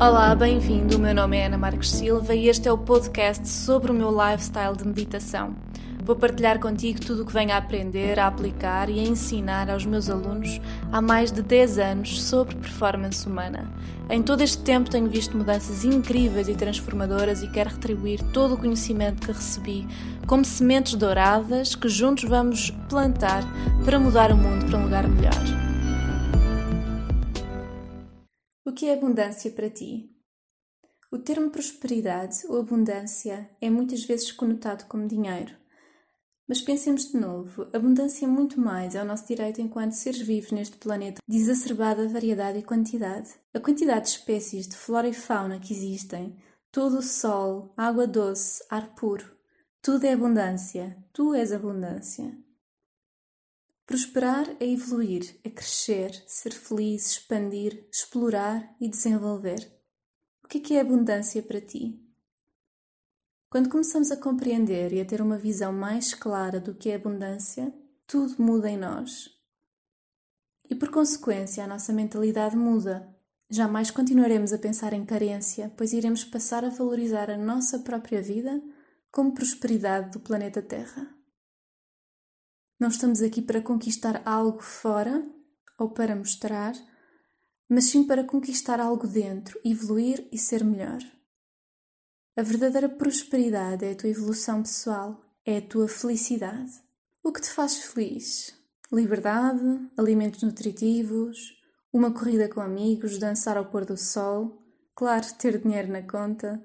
Olá, bem-vindo. O meu nome é Ana Marques Silva e este é o podcast sobre o meu lifestyle de meditação. Vou partilhar contigo tudo o que venho a aprender, a aplicar e a ensinar aos meus alunos há mais de 10 anos sobre performance humana. Em todo este tempo tenho visto mudanças incríveis e transformadoras e quero retribuir todo o conhecimento que recebi como sementes douradas que juntos vamos plantar para mudar o mundo para um lugar melhor. Que é abundância para ti? O termo prosperidade ou abundância é muitas vezes conotado como dinheiro. Mas pensemos de novo, abundância é muito mais, é o nosso direito enquanto seres vivos neste planeta de exacerbada variedade e quantidade. A quantidade de espécies de flora e fauna que existem, todo o sol, água doce, ar puro, tudo é abundância, tu és abundância. Prosperar é evoluir, é crescer, ser feliz, expandir, explorar e desenvolver. O que é, é abundância para ti? Quando começamos a compreender e a ter uma visão mais clara do que é abundância, tudo muda em nós. E por consequência, a nossa mentalidade muda. Jamais continuaremos a pensar em carência, pois iremos passar a valorizar a nossa própria vida como prosperidade do planeta Terra. Não estamos aqui para conquistar algo fora ou para mostrar, mas sim para conquistar algo dentro, evoluir e ser melhor. A verdadeira prosperidade é a tua evolução pessoal, é a tua felicidade. O que te faz feliz? Liberdade, alimentos nutritivos, uma corrida com amigos, dançar ao pôr do sol, claro, ter dinheiro na conta.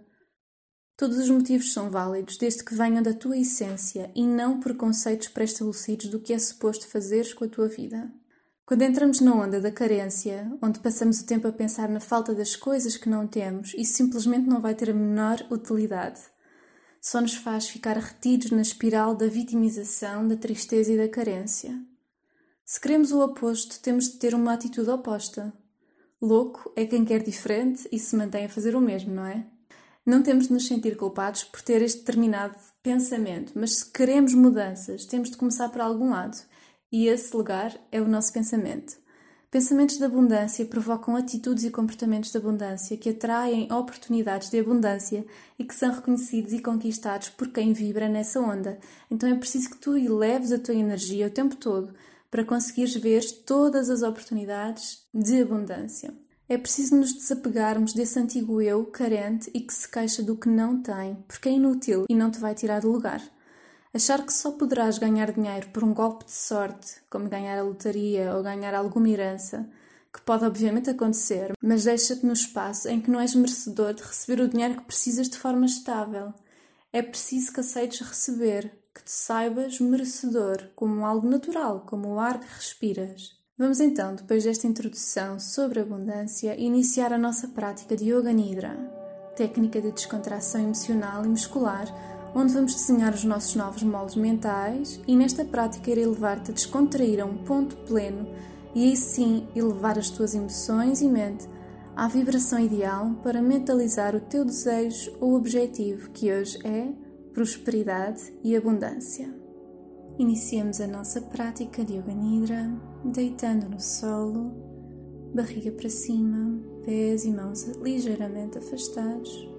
Todos os motivos são válidos desde que venham da tua essência e não por conceitos pré-estabelecidos do que é suposto fazeres com a tua vida. Quando entramos na onda da carência, onde passamos o tempo a pensar na falta das coisas que não temos, isso simplesmente não vai ter a menor utilidade. Só nos faz ficar retidos na espiral da vitimização, da tristeza e da carência. Se queremos o oposto, temos de ter uma atitude oposta. Louco é quem quer diferente e se mantém a fazer o mesmo, não é? Não temos de nos sentir culpados por ter este determinado pensamento, mas se queremos mudanças, temos de começar por algum lado e esse lugar é o nosso pensamento. Pensamentos de abundância provocam atitudes e comportamentos de abundância que atraem oportunidades de abundância e que são reconhecidos e conquistados por quem vibra nessa onda. Então é preciso que tu eleves a tua energia o tempo todo para conseguires ver todas as oportunidades de abundância. É preciso nos desapegarmos desse antigo eu carente e que se queixa do que não tem, porque é inútil e não te vai tirar do lugar. Achar que só poderás ganhar dinheiro por um golpe de sorte, como ganhar a lotaria ou ganhar alguma herança, que pode obviamente acontecer, mas deixa-te no espaço em que não és merecedor de receber o dinheiro que precisas de forma estável. É preciso que aceites receber, que te saibas merecedor, como algo natural, como o ar que respiras. Vamos então, depois desta introdução sobre abundância, iniciar a nossa prática de Yoga Nidra, técnica de descontração emocional e muscular onde vamos desenhar os nossos novos moldes mentais e nesta prática irei levar-te a descontrair a um ponto pleno e aí sim elevar as tuas emoções e mente à vibração ideal para mentalizar o teu desejo ou objetivo que hoje é prosperidade e abundância. Iniciemos a nossa prática de Yoga Nidra deitando no solo, barriga para cima, pés e mãos ligeiramente afastados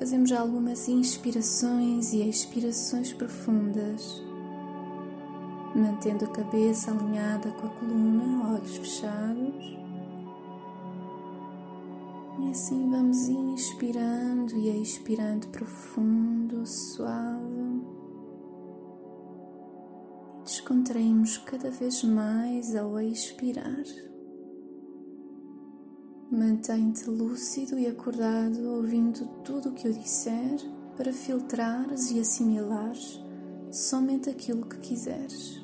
Fazemos algumas inspirações e expirações profundas, mantendo a cabeça alinhada com a coluna, olhos fechados. E assim vamos inspirando e expirando profundo, suave. Descontraímos cada vez mais ao expirar. Mantém-te lúcido e acordado, ouvindo tudo o que eu disser, para filtrares e assimilares somente aquilo que quiseres.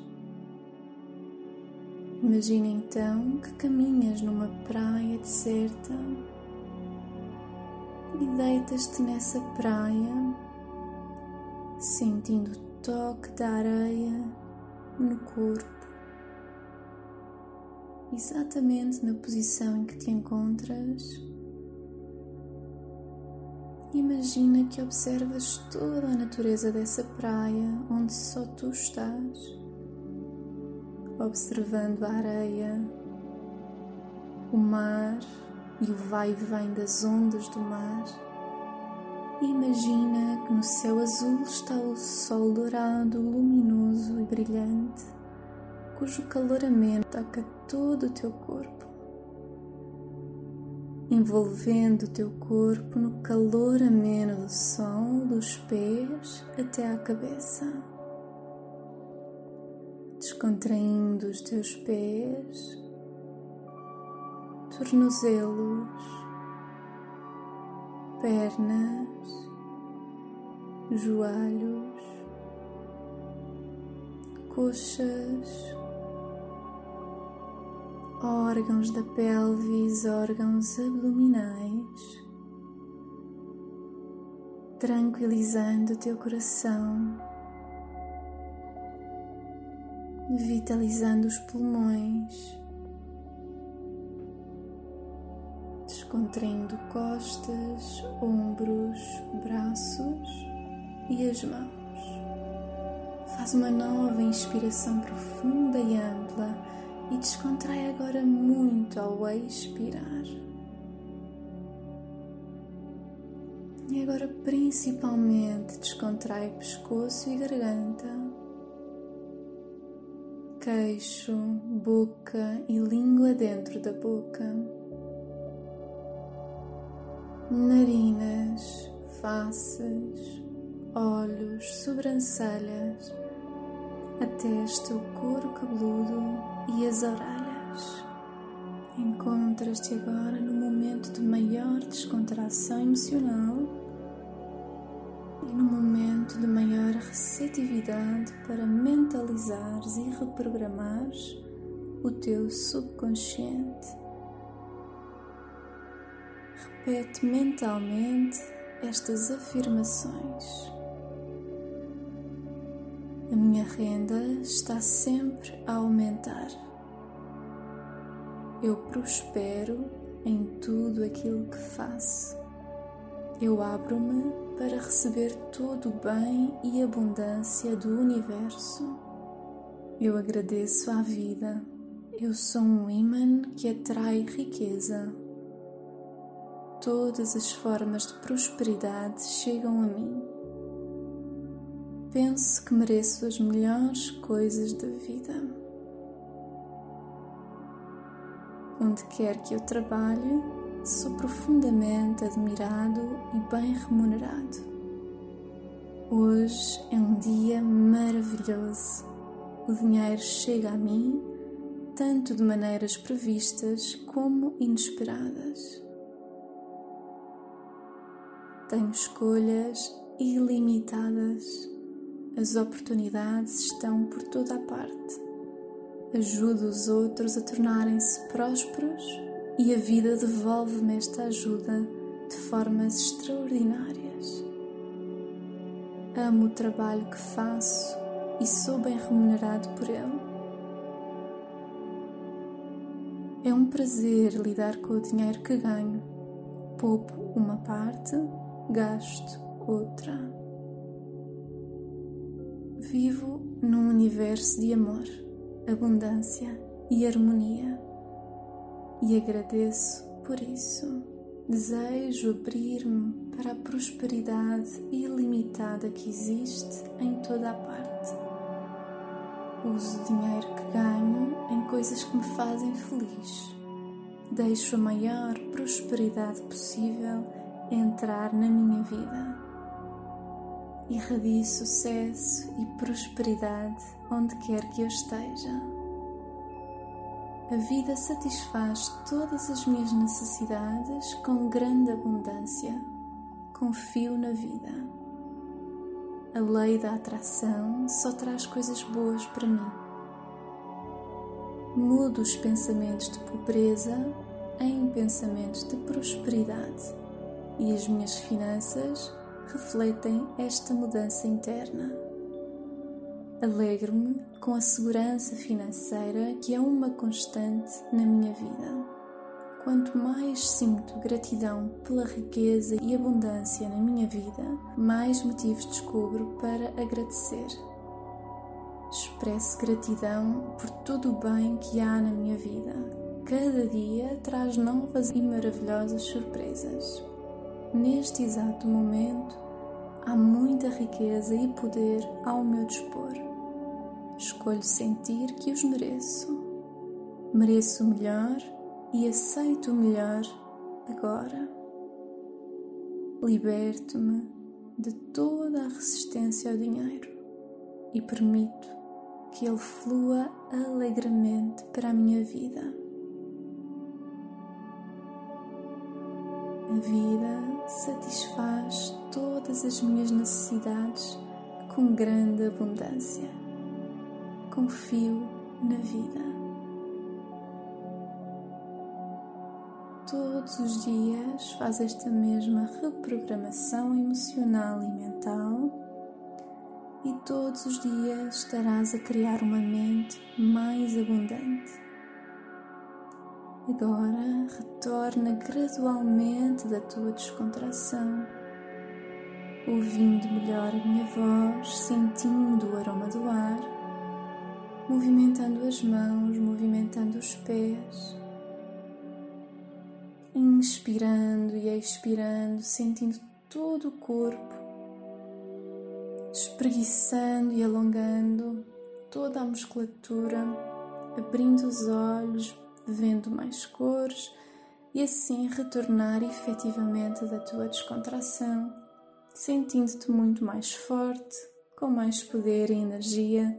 Imagina então que caminhas numa praia deserta e deitas-te nessa praia, sentindo o toque da areia no corpo exatamente na posição em que te encontras. Imagina que observas toda a natureza dessa praia onde só tu estás, observando a areia, o mar, e o vai e vem das ondas do mar. Imagina que no céu azul está o sol dourado, luminoso e brilhante, cujo calor ameno toca todo o teu corpo, envolvendo o teu corpo no calor ameno do sol, dos pés até à cabeça, descontraindo os teus pés, tornozelos pernas, joelhos, coxas, órgãos da pelvis, órgãos abdominais, tranquilizando o teu coração, vitalizando os pulmões. Descontraindo costas, ombros, braços e as mãos. Faz uma nova inspiração profunda e ampla e descontrai agora muito ao expirar. E agora principalmente descontrai pescoço e garganta, queixo, boca e língua dentro da boca narinas, faces, olhos, sobrancelhas, a testa, o couro cabeludo e as orelhas. Encontras-te agora no momento de maior descontração emocional e no momento de maior receptividade para mentalizares e reprogramares o teu subconsciente. Repete mentalmente estas afirmações. A minha renda está sempre a aumentar. Eu prospero em tudo aquilo que faço. Eu abro-me para receber todo o bem e abundância do universo. Eu agradeço à vida. Eu sou um imã que atrai riqueza todas as formas de prosperidade chegam a mim. Penso que mereço as melhores coisas da vida. Onde quer que eu trabalhe, sou profundamente admirado e bem remunerado. Hoje é um dia maravilhoso. O dinheiro chega a mim tanto de maneiras previstas como inesperadas. Tenho escolhas ilimitadas. As oportunidades estão por toda a parte. Ajudo os outros a tornarem-se prósperos e a vida devolve-me esta ajuda de formas extraordinárias. Amo o trabalho que faço e sou bem remunerado por ele. É um prazer lidar com o dinheiro que ganho. Poupo uma parte gasto outra. Vivo num universo de amor, abundância e harmonia e agradeço por isso. Desejo abrir-me para a prosperidade ilimitada que existe em toda a parte. Uso o dinheiro que ganho em coisas que me fazem feliz. Deixo a maior prosperidade possível entrar na minha vida. Irradie sucesso e prosperidade onde quer que eu esteja. A vida satisfaz todas as minhas necessidades com grande abundância. Confio na vida. A lei da atração só traz coisas boas para mim. Mudo os pensamentos de pobreza em pensamentos de prosperidade e as minhas finanças refletem esta mudança interna. Alegro-me com a segurança financeira que é uma constante na minha vida. Quanto mais sinto gratidão pela riqueza e abundância na minha vida, mais motivos descubro para agradecer. Expresso gratidão por todo o bem que há na minha vida Cada dia traz novas e maravilhosas surpresas. Neste exato momento, há muita riqueza e poder ao meu dispor. Escolho sentir que os mereço. Mereço o melhor e aceito o melhor agora. Liberto-me de toda a resistência ao dinheiro e permito que ele flua alegremente para a minha vida. A vida satisfaz todas as minhas necessidades com grande abundância. Confio na vida. Todos os dias faz esta mesma reprogramação emocional e mental, e todos os dias estarás a criar uma mente mais abundante. Agora retorna gradualmente da tua descontração, ouvindo melhor a minha voz, sentindo o aroma do ar, movimentando as mãos, movimentando os pés, inspirando e expirando, sentindo todo o corpo, espreguiçando e alongando toda a musculatura, abrindo os olhos vendo mais cores e assim retornar efetivamente da tua descontração, sentindo-te muito mais forte, com mais poder e energia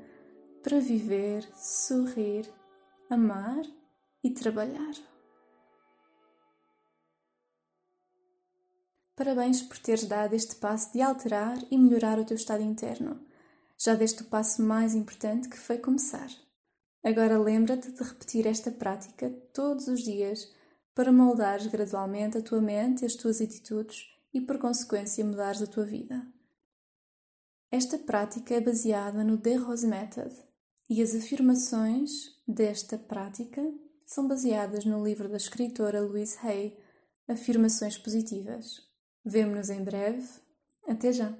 para viver, sorrir, amar e trabalhar. Parabéns por teres dado este passo de alterar e melhorar o teu estado interno. Já deste o passo mais importante que foi começar. Agora lembra-te de repetir esta prática todos os dias para moldares gradualmente a tua mente as tuas atitudes e, por consequência, mudares a tua vida. Esta prática é baseada no The Rose Method e as afirmações desta prática são baseadas no livro da escritora Louise Hay, Afirmações Positivas. Vemo-nos em breve. Até já!